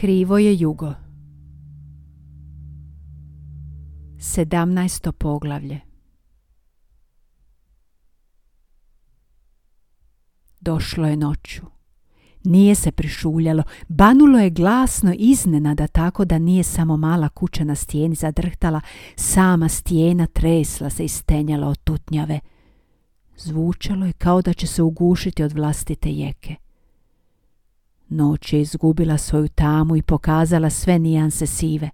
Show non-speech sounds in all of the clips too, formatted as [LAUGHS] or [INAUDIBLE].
Krivo je jugo. 17. poglavlje Došlo je noću. Nije se prišuljalo, banulo je glasno iznenada tako da nije samo mala kuća na stijeni zadrhtala, sama stijena tresla se i stenjala od tutnjave. Zvučalo je kao da će se ugušiti od vlastite jeke. Noć je izgubila svoju tamu i pokazala sve nijanse sive.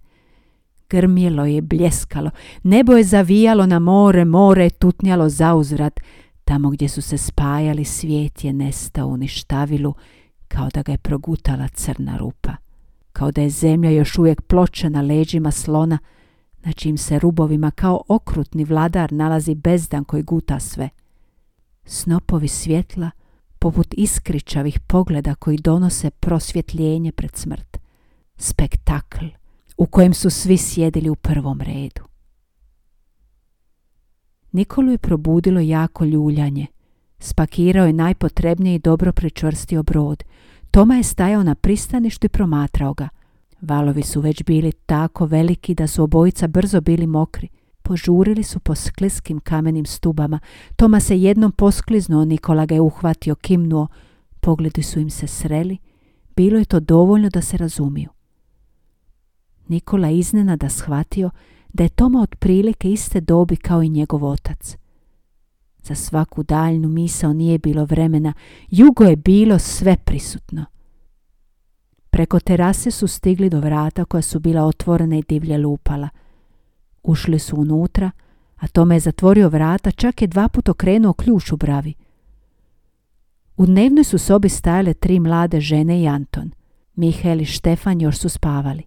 Grmjelo je, bljeskalo, nebo je zavijalo na more, more je tutnjalo zauzvrat. Tamo gdje su se spajali svijet je nestao u ništavilu, kao da ga je progutala crna rupa. Kao da je zemlja još uvijek ploča na leđima slona, na čim se rubovima kao okrutni vladar nalazi bezdan koji guta sve. Snopovi svjetla, poput iskričavih pogleda koji donose prosvjetljenje pred smrt. Spektakl u kojem su svi sjedili u prvom redu. Nikolu je probudilo jako ljuljanje. Spakirao je najpotrebnije i dobro pričvrstio brod. Toma je stajao na pristaništu i promatrao ga. Valovi su već bili tako veliki da su obojica brzo bili mokri. Požurili su po skliskim kamenim stubama. Toma se jednom poskliznuo, Nikola ga je uhvatio, kimnuo. Pogledi su im se sreli. Bilo je to dovoljno da se razumiju. Nikola iznenada shvatio da je Toma otprilike iste dobi kao i njegov otac. Za svaku daljnu misao nije bilo vremena, jugo je bilo sve prisutno. Preko terase su stigli do vrata koja su bila otvorena i divlje lupala. Ušli su unutra, a Tome je zatvorio vrata, čak je dva put okrenuo ključ u bravi. U dnevnoj su sobi stajale tri mlade žene i Anton. Mihael i Štefan još su spavali.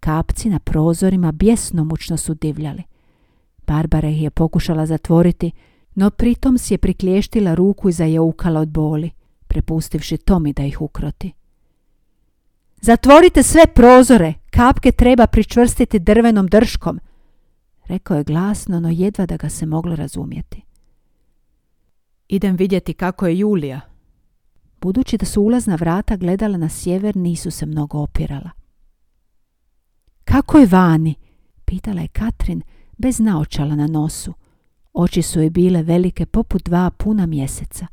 Kapci na prozorima bjesnomučno su divljali. Barbara ih je pokušala zatvoriti, no pritom si je priklještila ruku i zajaukala od boli, prepustivši Tomi da ih ukroti. Zatvorite sve prozore, kapke treba pričvrstiti drvenom drškom, rekao je glasno, no jedva da ga se moglo razumjeti. Idem vidjeti kako je Julija. Budući da su ulazna vrata gledala na sjever, nisu se mnogo opirala. Kako je vani? Pitala je Katrin bez naočala na nosu. Oči su joj bile velike poput dva puna mjeseca.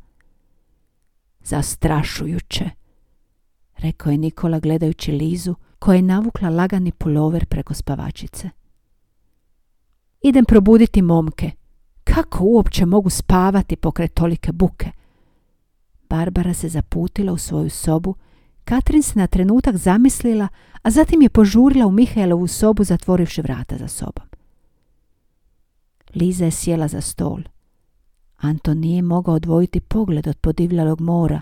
Zastrašujuće, rekao je Nikola gledajući Lizu koja je navukla lagani pulover preko spavačice. Idem probuditi momke. Kako uopće mogu spavati pokraj tolike buke? Barbara se zaputila u svoju sobu. Katrin se na trenutak zamislila, a zatim je požurila u Mihajlovu sobu zatvorivši vrata za sobom. Liza je sjela za stol. Anton nije mogao odvojiti pogled od podivljalog mora.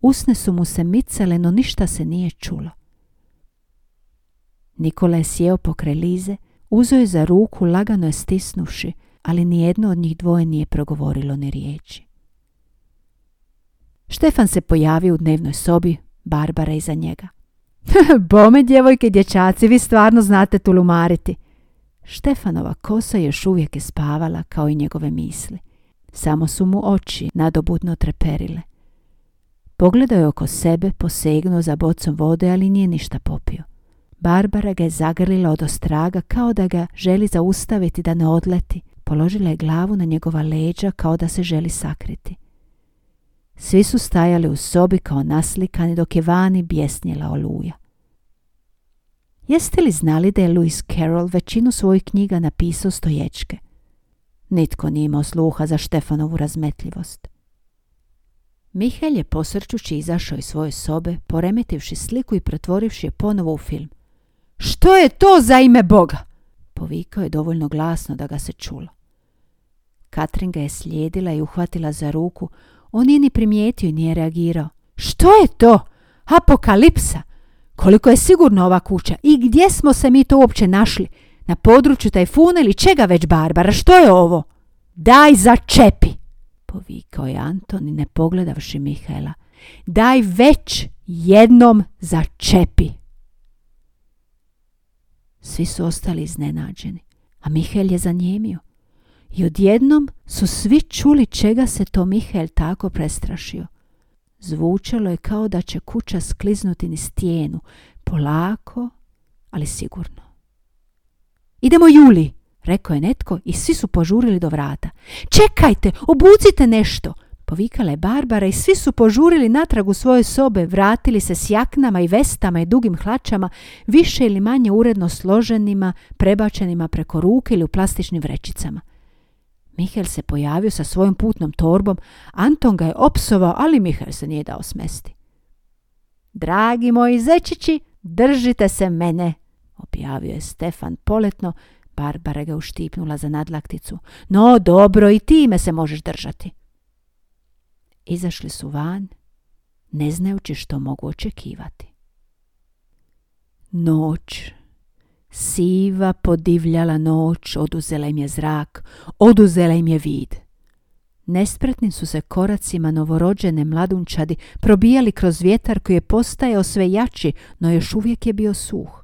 Usne su mu se micale, no ništa se nije čulo. Nikola je sjeo pokraj Lize, uzo je za ruku, lagano je stisnuši, ali nijedno od njih dvoje nije progovorilo ni riječi. Štefan se pojavio u dnevnoj sobi, Barbara iza njega. [LAUGHS] Bome, djevojke i dječaci, vi stvarno znate tulumariti. Štefanova kosa još uvijek je spavala kao i njegove misli. Samo su mu oči nadobudno treperile. Pogledao je oko sebe, posegnuo za bocom vode, ali nije ništa popio. Barbara ga je zagrlila od ostraga kao da ga želi zaustaviti da ne odleti. Položila je glavu na njegova leđa kao da se želi sakriti. Svi su stajali u sobi kao naslikani dok je vani bjesnjela oluja. Jeste li znali da je Lewis Carroll većinu svojih knjiga napisao stoječke? Nitko nije imao sluha za Štefanovu razmetljivost. Mihelj je posrčući izašao iz svoje sobe, poremetivši sliku i pretvorivši je ponovo u film. Što je to za ime Boga? Povikao je dovoljno glasno da ga se čulo. Katrin ga je slijedila i uhvatila za ruku. On nije ni primijetio i nije reagirao. Što je to? Apokalipsa! Koliko je sigurno ova kuća? I gdje smo se mi to uopće našli? Na području tajfuna ili čega već, Barbara? Što je ovo? Daj začepi! Povikao je Anton i ne pogledavši Mihaela. Daj već jednom začepi! Svi su ostali iznenađeni, a Mihael je zanjemio. I odjednom su svi čuli čega se to Mihael tako prestrašio. Zvučalo je kao da će kuća skliznuti ni stijenu, Polako, ali sigurno. Idemo Juli, rekao je netko i svi su požurili do vrata. Čekajte, obucite nešto, Povikala je Barbara i svi su požurili natrag u svoje sobe, vratili se s jaknama i vestama i dugim hlačama, više ili manje uredno složenima, prebačenima preko ruke ili u plastičnim vrećicama. Mihel se pojavio sa svojom putnom torbom, Anton ga je opsovao, ali Mihel se nije dao smesti. Dragi moji zečići, držite se mene, objavio je Stefan poletno, Barbara ga uštipnula za nadlakticu. No, dobro, i ti me se možeš držati. Izašli su van, ne znajući što mogu očekivati. Noć, siva podivljala noć, oduzela im je zrak, oduzela im je vid. Nespretnim su se koracima novorođene mladunčadi probijali kroz vjetar koji je postajao sve jači, no još uvijek je bio suh.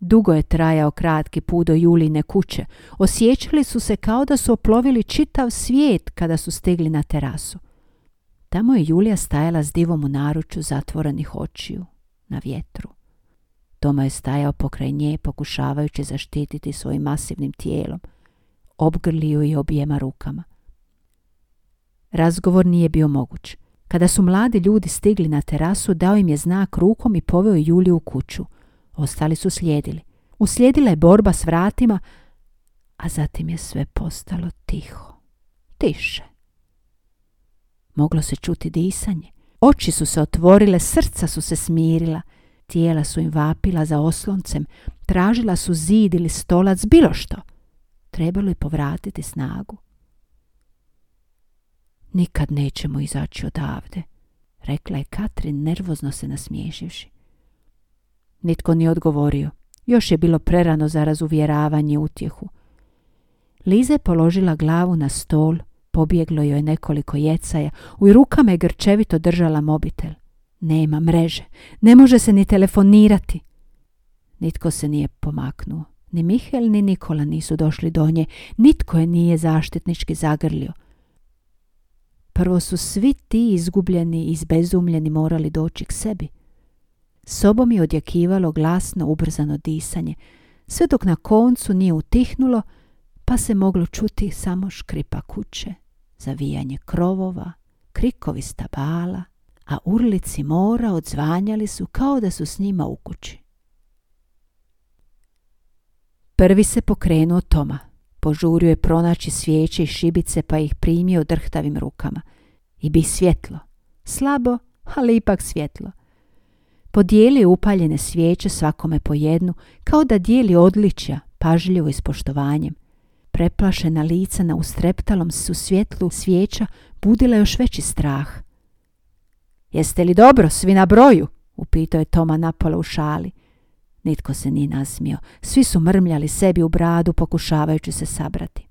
Dugo je trajao kratki put do Juline kuće. Osjećali su se kao da su oplovili čitav svijet kada su stigli na terasu. Tamo je Julija stajala s divom u naručju zatvorenih očiju, na vjetru. Toma je stajao pokraj nje pokušavajući zaštititi svojim masivnim tijelom. Obgrlio i obijema rukama. Razgovor nije bio moguć. Kada su mladi ljudi stigli na terasu, dao im je znak rukom i poveo Juliju u kuću. Ostali su slijedili. Uslijedila je borba s vratima, a zatim je sve postalo tiho. Tiše. Moglo se čuti disanje. Oči su se otvorile, srca su se smirila. Tijela su im vapila za osloncem, tražila su zid ili stolac, bilo što. Trebalo je povratiti snagu. Nikad nećemo izaći odavde, rekla je Katrin nervozno se nasmiješivši. Nitko nije odgovorio. Još je bilo prerano za razuvjeravanje utjehu. Liza je položila glavu na stol, pobjeglo joj nekoliko jecaja, u rukama je grčevito držala mobitel. Nema mreže, ne može se ni telefonirati. Nitko se nije pomaknuo. Ni Mihel ni Nikola nisu došli do nje, nitko je nije zaštitnički zagrlio. Prvo su svi ti izgubljeni i izbezumljeni morali doći k sebi. Sobom je odjakivalo glasno ubrzano disanje, sve dok na koncu nije utihnulo, pa se moglo čuti samo škripa kuće, zavijanje krovova, krikovi stabala, a urlici mora odzvanjali su kao da su s njima u kući. Prvi se pokrenuo Toma. Požurio je pronaći svijeće i šibice pa ih primio drhtavim rukama. I bi svjetlo. Slabo, ali ipak svjetlo. Podijelio upaljene svijeće svakome po jednu, kao da dijeli odličja, pažljivo i s poštovanjem. Preplašena lica na ustreptalom su svjetlu svijeća budila još veći strah. Jeste li dobro, svi na broju? upitao je Toma napola u šali. Nitko se nije nasmio, svi su mrmljali sebi u bradu pokušavajući se sabrati.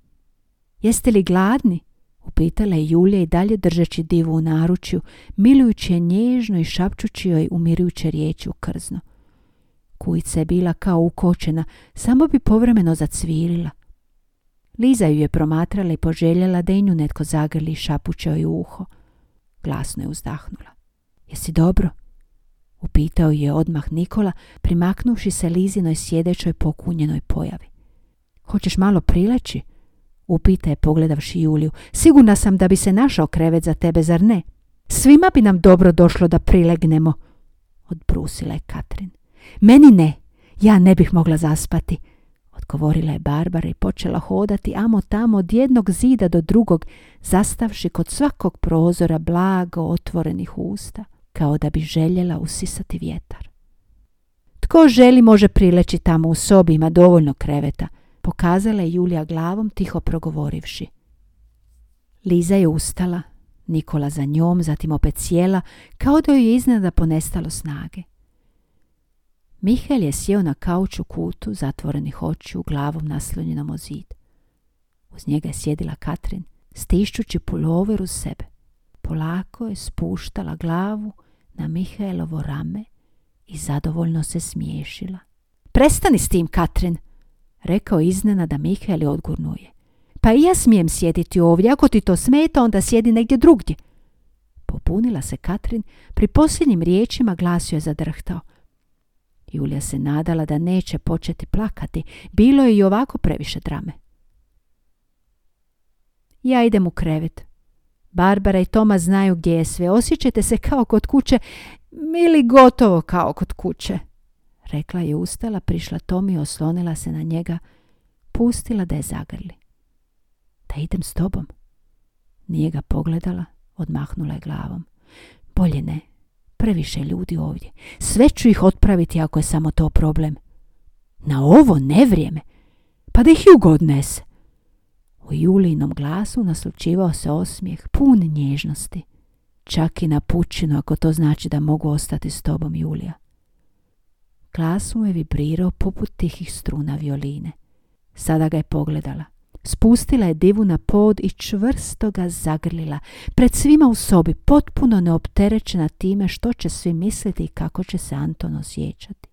Jeste li gladni? Upitala je Julija i dalje držeći divu u naručju, milujući je nježno i šapčući joj umirujuće riječi u krzno. Kujica je bila kao ukočena, samo bi povremeno zacvirila. Liza ju je promatrala i poželjela da i nju netko zagrli šapuće joj uho. Glasno je uzdahnula. Jesi dobro? Upitao je odmah Nikola, primaknuši se Lizinoj sjedećoj pokunjenoj pojavi. Hoćeš malo prileći? Upita je pogledavši Juliju. Sigurna sam da bi se našao krevet za tebe, zar ne? Svima bi nam dobro došlo da prilegnemo, odbrusila je Katrin. Meni ne, ja ne bih mogla zaspati, odgovorila je Barbara i počela hodati amo tamo od jednog zida do drugog, zastavši kod svakog prozora blago otvorenih usta, kao da bi željela usisati vjetar. Tko želi može prileći tamo u sobi, ima dovoljno kreveta, Pokazala je Julija glavom, tiho progovorivši. Liza je ustala, Nikola za njom, zatim opet sjela, kao da joj je iznada ponestalo snage. Mihael je sjeo na kauču kutu, zatvorenih očiju, glavom naslonjenom o zid. Uz njega je sjedila Katrin, stišćući pulover uz sebe. Polako je spuštala glavu na Mihaelovo rame i zadovoljno se smiješila. Prestani s tim, Katrin, rekao iznenada Mihael i odgurnuje. Pa i ja smijem sjediti ovdje, ako ti to smeta, onda sjedi negdje drugdje. Popunila se Katrin, pri posljednjim riječima glasio je zadrhtao. Julija se nadala da neće početi plakati. Bilo je i ovako previše drame. Ja idem u krevet. Barbara i Toma znaju gdje je sve. Osjećajte se kao kod kuće ili gotovo kao kod kuće. Rekla je ustala, prišla Tomi, oslonila se na njega, pustila da je zagrli. Da idem s tobom. Nije ga pogledala, odmahnula je glavom. Bolje ne, previše ljudi ovdje. Sve ću ih otpraviti ako je samo to problem. Na ovo ne vrijeme. Pa da ih Hugo odnese. U Julinom glasu naslučivao se osmijeh pun nježnosti. Čak i na pučinu ako to znači da mogu ostati s tobom, Julija. Glas mu je vibrirao poput tihih struna violine. Sada ga je pogledala. Spustila je divu na pod i čvrsto ga zagrlila. Pred svima u sobi, potpuno neopterećena time što će svi misliti i kako će se Anton osjećati.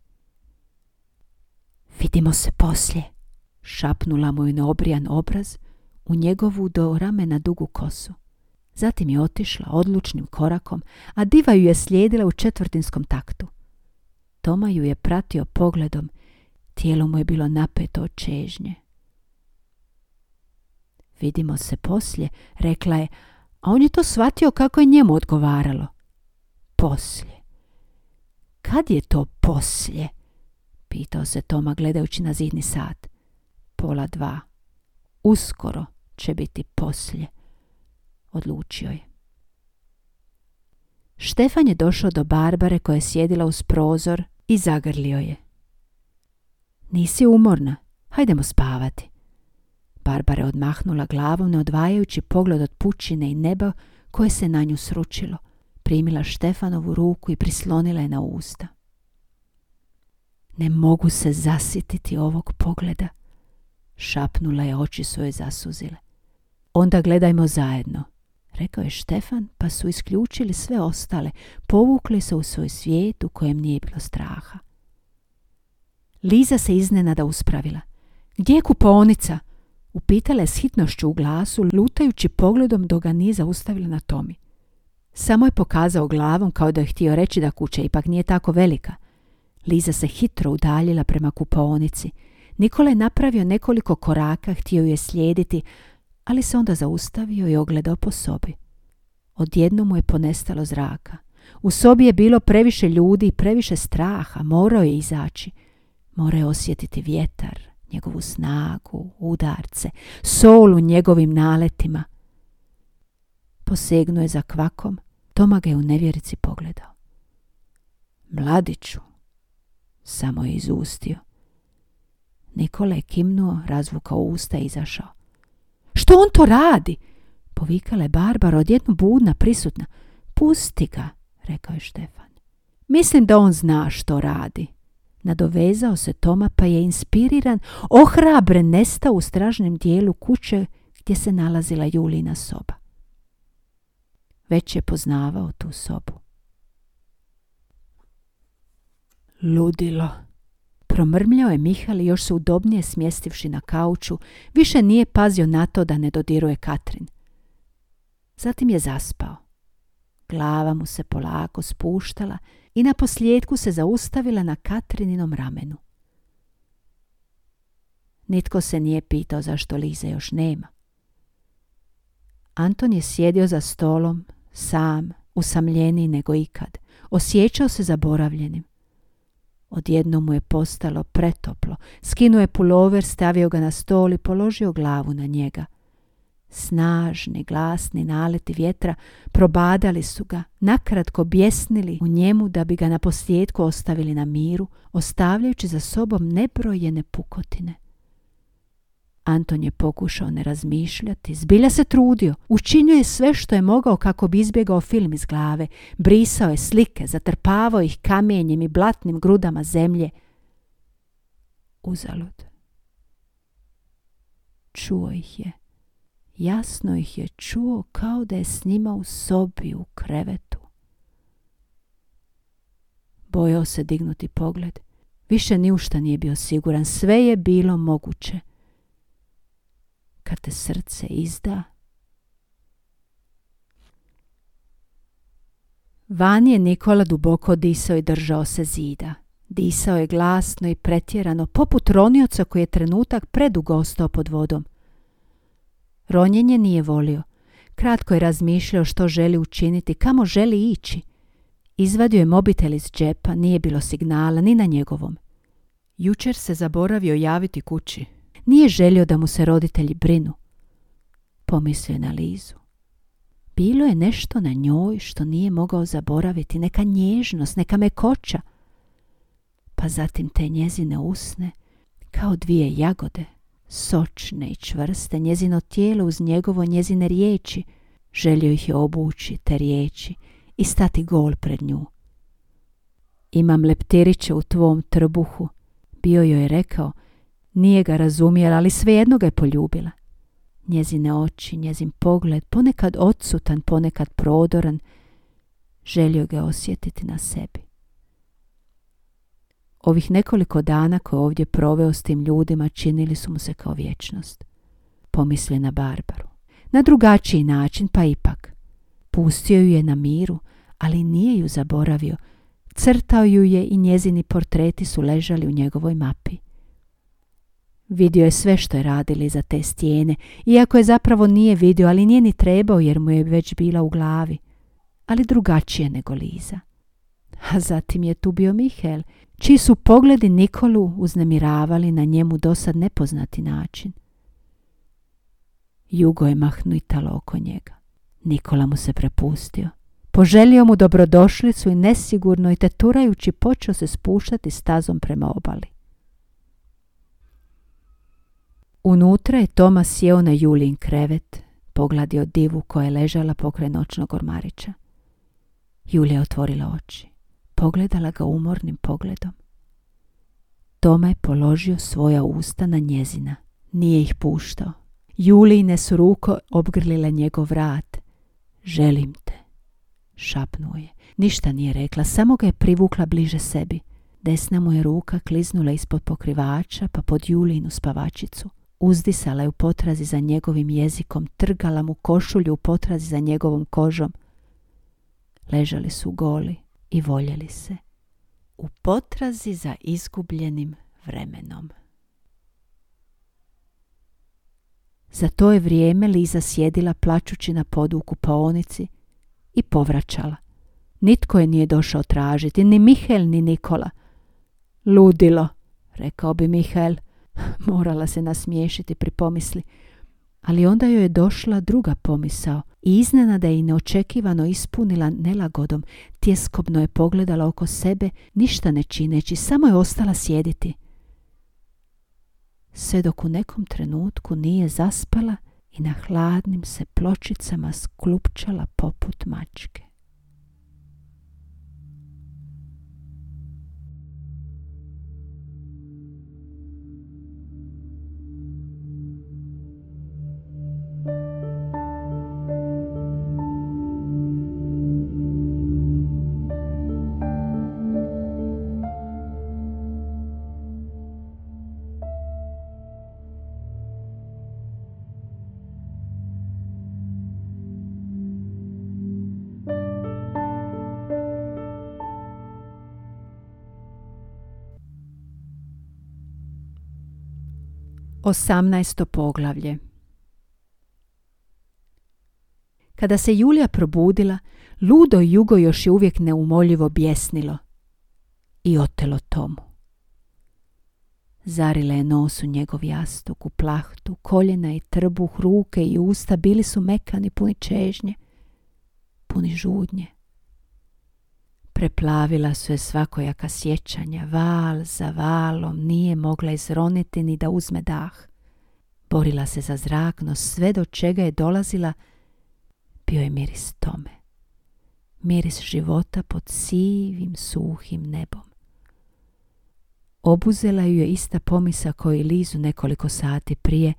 Vidimo se poslije, šapnula mu je na obrijan obraz, u njegovu do ramena dugu kosu. Zatim je otišla odlučnim korakom, a diva ju je slijedila u četvrtinskom taktu. Toma ju je pratio pogledom, tijelo mu je bilo napeto od čežnje. Vidimo se poslije, rekla je, a on je to shvatio kako je njemu odgovaralo. Poslije. Kad je to poslije? Pitao se Toma gledajući na zidni sat. Pola dva. Uskoro će biti poslije. Odlučio je. Štefan je došao do Barbare koja je sjedila uz prozor i zagrlio je. Nisi umorna, hajdemo spavati. Barbara odmahnula glavom, ne odvajajući pogled od pučine i neba koje se na nju sručilo. Primila Štefanovu ruku i prislonila je na usta. Ne mogu se zasititi ovog pogleda, šapnula je oči svoje zasuzile. Onda gledajmo zajedno, rekao je Štefan, pa su isključili sve ostale, povukli se u svoj svijet u kojem nije bilo straha. Liza se iznenada uspravila. Gdje je kuponica? Upitala je s hitnošću u glasu, lutajući pogledom dok ga nije zaustavila na Tomi. Samo je pokazao glavom kao da je htio reći da kuća ipak nije tako velika. Liza se hitro udaljila prema kupaonici. Nikola je napravio nekoliko koraka, htio je slijediti, ali se onda zaustavio i ogledao po sobi. Odjedno mu je ponestalo zraka. U sobi je bilo previše ljudi i previše straha, morao je izaći. Morao je osjetiti vjetar, njegovu snagu, udarce, sol u njegovim naletima. Posegnuo je za kvakom, Toma ga je u nevjerici pogledao. Mladiću, samo je izustio. Nikola je kimnuo, razvukao usta i izašao. Što on to radi? Povikala je Barbara odjedno budna, prisutna. Pusti ga, rekao je Štefan. Mislim da on zna što radi. Nadovezao se Toma pa je inspiriran, ohrabren nestao u stražnem dijelu kuće gdje se nalazila Julina soba. Već je poznavao tu sobu. Ludilo. Promrmljao je Mihal još se udobnije smjestivši na kauču, više nije pazio na to da ne dodiruje Katrin. Zatim je zaspao. Glava mu se polako spuštala i na posljedku se zaustavila na Katrininom ramenu. Nitko se nije pitao zašto Lize još nema. Anton je sjedio za stolom, sam, usamljeniji nego ikad. Osjećao se zaboravljenim. Odjedno mu je postalo pretoplo. Skinuo je pulover, stavio ga na stol i položio glavu na njega. Snažni, glasni naleti vjetra probadali su ga, nakratko bjesnili u njemu da bi ga na posljedku ostavili na miru, ostavljajući za sobom nebrojene pukotine. Anton je pokušao ne razmišljati, zbilja se trudio, učinio je sve što je mogao kako bi izbjegao film iz glave, brisao je slike, zatrpavao ih kamenjem i blatnim grudama zemlje. Uzalud. Čuo ih je. Jasno ih je čuo kao da je s njima u sobi u krevetu. Bojao se dignuti pogled. Više ni u šta nije bio siguran. Sve je bilo moguće kad te srce izda. Van je Nikola duboko disao i držao se zida. Disao je glasno i pretjerano, poput ronioca koji je trenutak predugo ostao pod vodom. Ronjenje nije volio. Kratko je razmišljao što želi učiniti, kamo želi ići. Izvadio je mobitel iz džepa, nije bilo signala ni na njegovom. Jučer se zaboravio javiti kući. Nije želio da mu se roditelji brinu. Pomislio je na Lizu. Bilo je nešto na njoj što nije mogao zaboraviti, neka nježnost, neka mekoća. Pa zatim te njezine usne, kao dvije jagode, sočne i čvrste, njezino tijelo uz njegovo njezine riječi, želio ih je obući, te riječi, i stati gol pred nju. Imam leptiriće u tvom trbuhu, bio joj je rekao, nije ga razumjela, ali svejedno ga je poljubila. Njezine oči, njezin pogled, ponekad odsutan, ponekad prodoran, želio ga osjetiti na sebi. Ovih nekoliko dana koje ovdje proveo s tim ljudima činili su mu se kao vječnost. Pomislio na Barbaru. Na drugačiji način, pa ipak. Pustio ju je na miru, ali nije ju zaboravio. Crtao ju je i njezini portreti su ležali u njegovoj mapi. Vidio je sve što je radili za te stijene, iako je zapravo nije vidio, ali nije ni trebao jer mu je već bila u glavi. Ali drugačije nego Liza. A zatim je tu bio Mihael, čiji su pogledi Nikolu uznemiravali na njemu dosad nepoznati način. Jugo je mahnutalo oko njega. Nikola mu se prepustio. Poželio mu dobrodošlicu i nesigurno i teturajući počeo se spuštati stazom prema obali. Unutra je Toma sjeo na Julin krevet, pogladio divu koja je ležala pokraj noćnog ormarića. Julija otvorila oči. Pogledala ga umornim pogledom. Toma je položio svoja usta na njezina. Nije ih puštao. Julijne su ruko obgrlile njegov vrat. Želim te, šapnuo je. Ništa nije rekla, samo ga je privukla bliže sebi. Desna mu je ruka kliznula ispod pokrivača pa pod Julinu spavačicu. Uzdisala je u potrazi za njegovim jezikom, trgala mu košulju u potrazi za njegovom kožom. Ležali su goli i voljeli se. U potrazi za izgubljenim vremenom. Za to je vrijeme Liza sjedila plačući na podu u kupaonici i povraćala. Nitko je nije došao tražiti, ni Mihael, ni Nikola. Ludilo, rekao bi Mihael, [LAUGHS] Morala se nasmiješiti pri pomisli. Ali onda joj je došla druga pomisao i iznenada je i neočekivano ispunila nelagodom. Tjeskobno je pogledala oko sebe, ništa ne čineći, samo je ostala sjediti. Sve dok u nekom trenutku nije zaspala i na hladnim se pločicama sklupčala poput mačke. Osamnaesto poglavlje Kada se Julija probudila, ludo jugo još je uvijek neumoljivo bjesnilo i otelo tomu. Zarile je nos u njegov jastuk, u plahtu, koljena i trbuh, ruke i usta bili su mekani, puni čežnje, puni žudnje. Preplavila su je svakojaka sjećanja, val za valom, nije mogla izroniti ni da uzme dah. Borila se za zrak, no sve do čega je dolazila bio je miris tome. Miris života pod sivim, suhim nebom. Obuzela ju je ista pomisa koji Lizu nekoliko sati prije,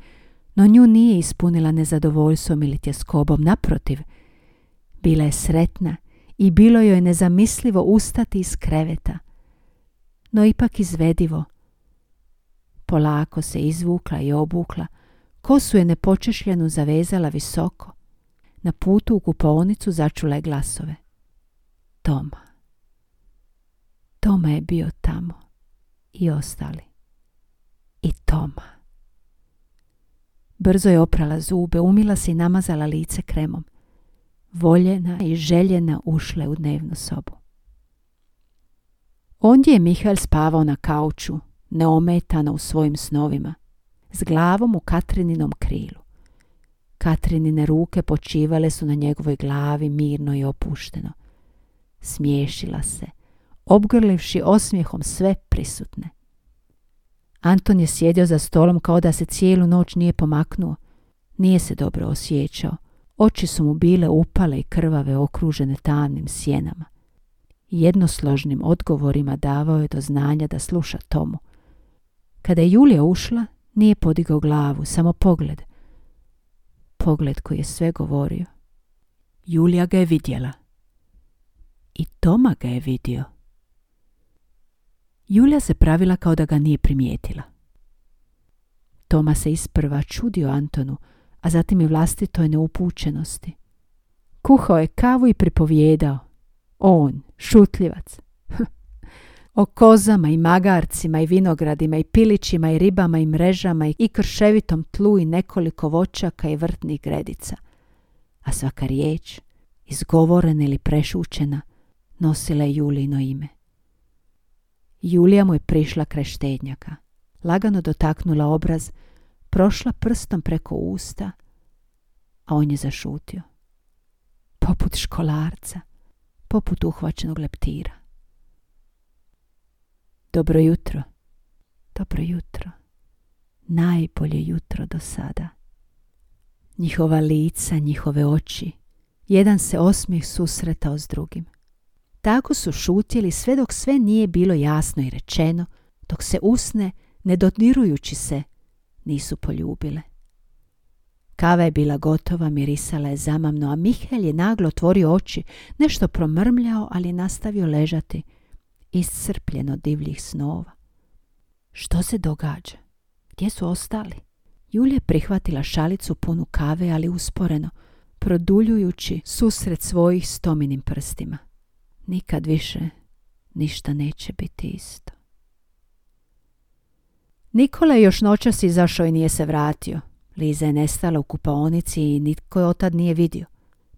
no nju nije ispunila nezadovoljstvom ili tjeskobom, naprotiv. Bila je sretna i bilo joj nezamislivo ustati iz kreveta, no ipak izvedivo. Polako se izvukla i obukla, kosu je nepočešljenu zavezala visoko. Na putu u kupovnicu začula je glasove. Toma. Toma je bio tamo. I ostali. I Toma. Brzo je oprala zube, umila se i namazala lice kremom. Voljena i željena ušle u dnevnu sobu. Ondje je Mihael spavao na kauču, neometano u svojim snovima, s glavom u Katrininom krilu. Katrinine ruke počivale su na njegovoj glavi mirno i opušteno. Smiješila se, obgrlivši osmijehom sve prisutne. Anton je sjedio za stolom kao da se cijelu noć nije pomaknuo. Nije se dobro osjećao. Oči su mu bile upale i krvave okružene tamnim sjenama. Jednosložnim odgovorima davao je do znanja da sluša Tomu. Kada je Julija ušla, nije podigao glavu, samo pogled. Pogled koji je sve govorio. Julija ga je vidjela. I Toma ga je vidio. Julija se pravila kao da ga nije primijetila. Toma se isprva čudio Antonu, a zatim i vlastitoj neupućenosti. Kuhao je kavu i pripovjedao. On, šutljivac. [LAUGHS] o kozama i magarcima i vinogradima i pilićima i ribama i mrežama i krševitom tlu i nekoliko voćaka i vrtnih gredica. A svaka riječ, izgovorena ili prešućena, nosila je Julino ime. Julija mu je prišla kraj štednjaka. Lagano dotaknula obraz, prošla prstom preko usta, a on je zašutio. Poput školarca, poput uhvaćenog leptira. Dobro jutro, dobro jutro, najbolje jutro do sada. Njihova lica, njihove oči, jedan se osmijeh susretao s drugim. Tako su šutjeli sve dok sve nije bilo jasno i rečeno, dok se usne, ne dodirujući se, nisu poljubile. Kava je bila gotova, mirisala je zamamno, a Mihael je naglo otvorio oči, nešto promrmljao, ali nastavio ležati, iscrpljen od divljih snova. Što se događa? Gdje su ostali? Julija prihvatila šalicu punu kave, ali usporeno, produljujući susret svojih stominim prstima. Nikad više ništa neće biti isto. Nikola je još noćas izašao i nije se vratio. Liza je nestala u kupaonici i nitko je otad nije vidio.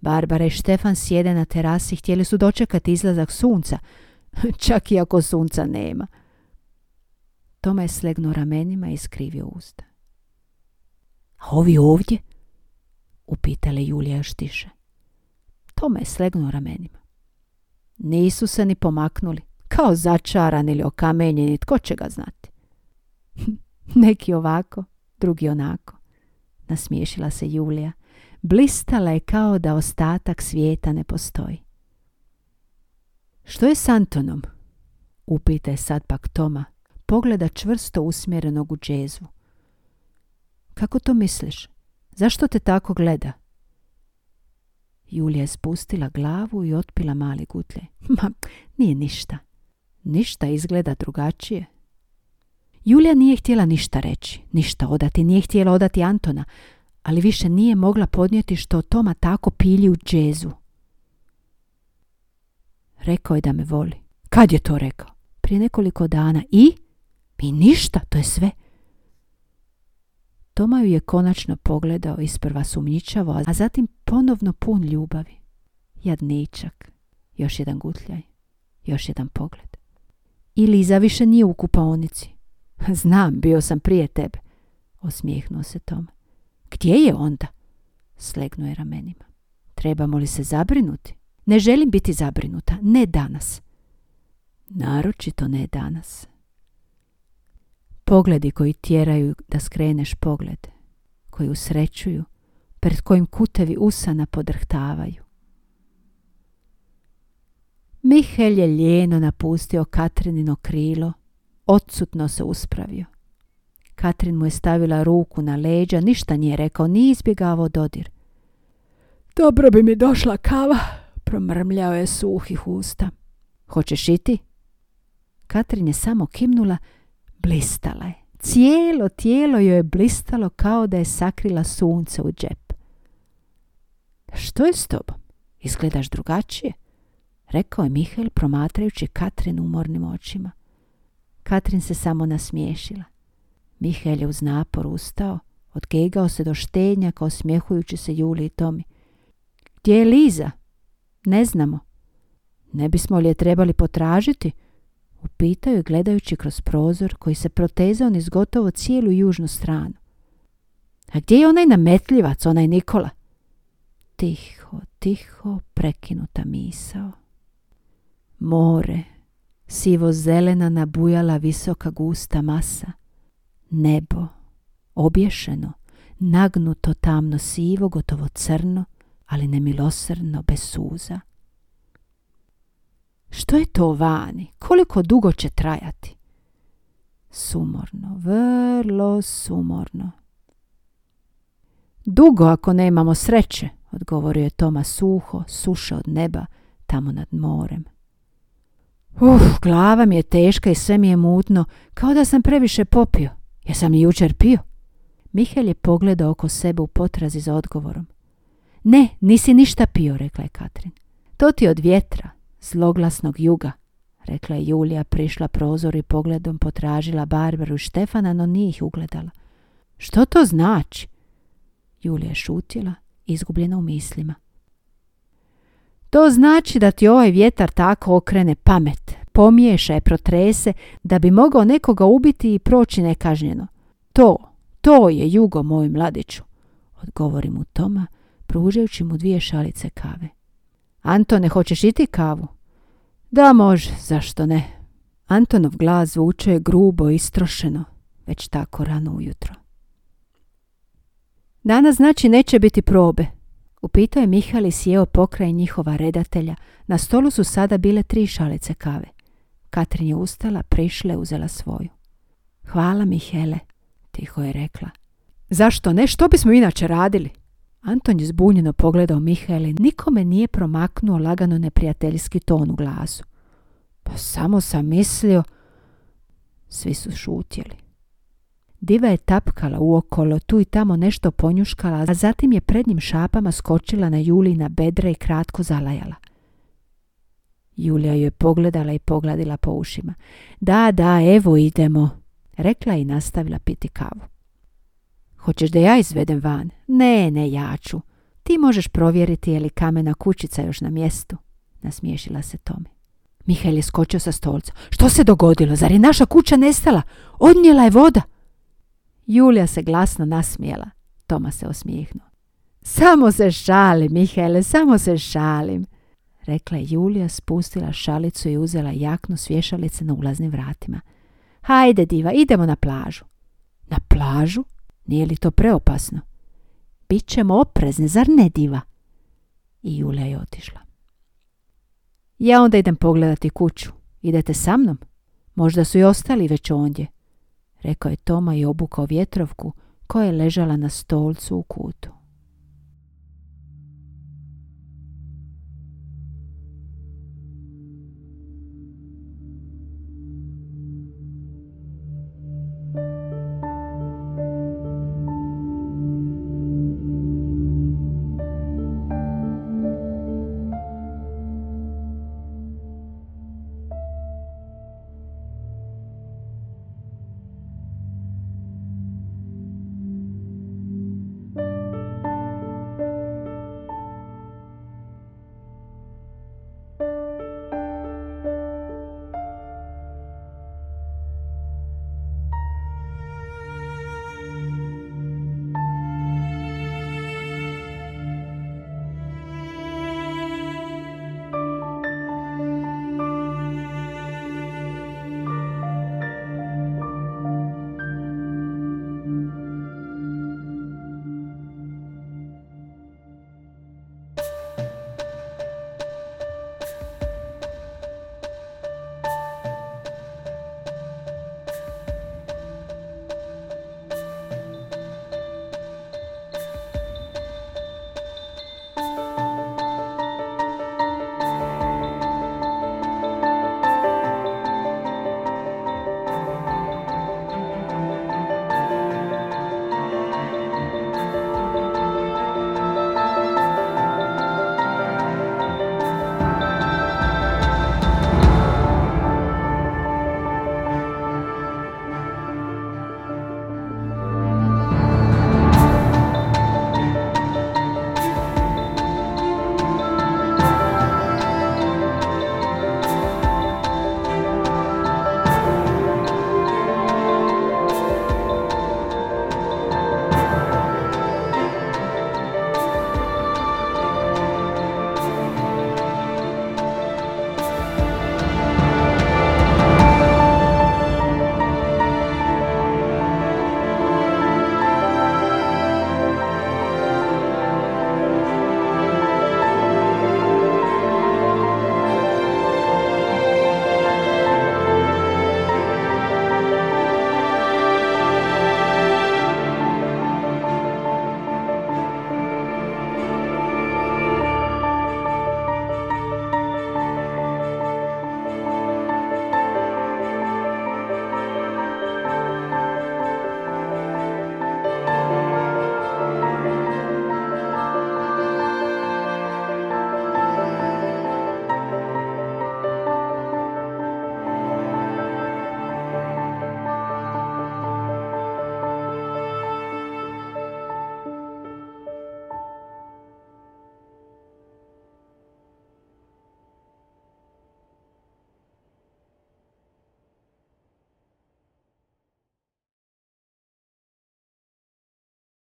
Barbara i Štefan sjede na terasi, htjeli su dočekati izlazak sunca, [LAUGHS] čak i ako sunca nema. Toma je slegnuo ramenima i skrivio usta. A ovi ovdje? Upitale Julija još tiše. Toma je slegnuo ramenima. Nisu se ni pomaknuli, kao začaran ili okamenjeni, tko će ga znati. [LAUGHS] Neki ovako, drugi onako. Nasmiješila se Julija. Blistala je kao da ostatak svijeta ne postoji. Što je s Antonom? Upita je sad pak Toma. Pogleda čvrsto usmjerenog u džezvu. Kako to misliš? Zašto te tako gleda? Julija je spustila glavu i otpila mali gutlje. [LAUGHS] Ma, nije ništa. Ništa izgleda drugačije. Julija nije htjela ništa reći, ništa odati, nije htjela odati Antona, ali više nije mogla podnijeti što Toma tako pilji u džezu. Rekao je da me voli. Kad je to rekao? Prije nekoliko dana. I? I ništa, to je sve. Toma ju je konačno pogledao isprva sumnjičavo, a zatim ponovno pun ljubavi. Jadničak. Još jedan gutljaj. Još jedan pogled. I Liza više nije u kupaonici. [LAUGHS] Znam, bio sam prije tebe. Osmijehnuo se Tom. Gdje je onda? Slegnuo je ramenima. Trebamo li se zabrinuti? Ne želim biti zabrinuta. Ne danas. Naročito ne danas. Pogledi koji tjeraju da skreneš pogled, koji usrećuju, pred kojim kutevi usana podrhtavaju. Mihel je ljeno napustio Katrinino krilo, odsutno se uspravio. Katrin mu je stavila ruku na leđa, ništa nije rekao, ni izbjegavao dodir. Dobro bi mi došla kava, promrmljao je suhih usta. Hoćeš iti? Katrin je samo kimnula Blistala je. Cijelo tijelo joj je blistalo kao da je sakrila sunce u džep. Što je s tobom? Izgledaš drugačije. rekao je Mihael promatrajući Katrin umornim očima. Katrin se samo nasmiješila. Mihael je uz napor ustao, odgegao se do kao osmjehujući se Juli i Tomi. Gdje je Liza? Ne znamo. Ne bismo li je trebali potražiti? Upitaju je gledajući kroz prozor koji se protezao niz gotovo cijelu južnu stranu. A gdje je onaj nametljivac, onaj Nikola? Tiho, tiho, prekinuta misao. More, sivo-zelena nabujala visoka gusta masa. Nebo, obješeno, nagnuto tamno sivo, gotovo crno, ali nemilosrdno bez suza. Što je to vani? Koliko dugo će trajati? Sumorno, vrlo sumorno. Dugo ako nemamo sreće, odgovorio je Toma suho, suša od neba, tamo nad morem. Uf, glava mi je teška i sve mi je mutno, kao da sam previše popio. Jesam li jučer pio? Mihel je pogledao oko sebe u potrazi za odgovorom. Ne, nisi ništa pio, rekla je Katrin. To ti od vjetra, zloglasnog juga, rekla je Julija, prišla prozor i pogledom potražila Barbaru i Štefana, no nije ih ugledala. Što to znači? Julija je šutjela, izgubljena u mislima. To znači da ti ovaj vjetar tako okrene pamet, pomiješa je, protrese, da bi mogao nekoga ubiti i proći nekažnjeno. To, to je jugo, moj mladiću, odgovori mu Toma, pružajući mu dvije šalice kave. Antone, hoćeš iti kavu? Da, može, zašto ne? Antonov glas zvuče grubo istrošeno, već tako rano ujutro. Danas znači neće biti probe. Upitao je Mihali sjeo pokraj njihova redatelja. Na stolu su sada bile tri šalice kave. Katrin je ustala, prišle, uzela svoju. Hvala Mihele, tiho je rekla. Zašto ne? Što bismo inače radili? Anton je zbunjeno pogledao Mihaeli. Nikome nije promaknuo lagano neprijateljski ton u glasu. Pa samo sam mislio... Svi su šutjeli. Diva je tapkala uokolo, tu i tamo nešto ponjuškala, a zatim je prednjim šapama skočila na Julina bedra i kratko zalajala. Julija ju je pogledala i pogladila po ušima. Da, da, evo idemo, rekla i nastavila piti kavu. Hoćeš da ja izvedem van? Ne, ne, ja ću. Ti možeš provjeriti je li kamena kućica još na mjestu, nasmiješila se Tomi. Mihael je skočio sa stolca. Što se dogodilo? Zar je naša kuća nestala? Odnijela je voda. Julija se glasno nasmijela. Toma se osmijehnuo. Samo se šalim, Mihaele, samo se šalim, rekla je Julija, spustila šalicu i uzela jaknu svješalice na ulaznim vratima. Hajde, diva, idemo na plažu. Na plažu? Nije li to preopasno? Bićemo oprezni, zar ne, diva? I Julija je otišla. Ja onda idem pogledati kuću. Idete sa mnom? Možda su i ostali već ondje rekao je Toma i obukao vjetrovku koja je ležala na stolcu u kutu.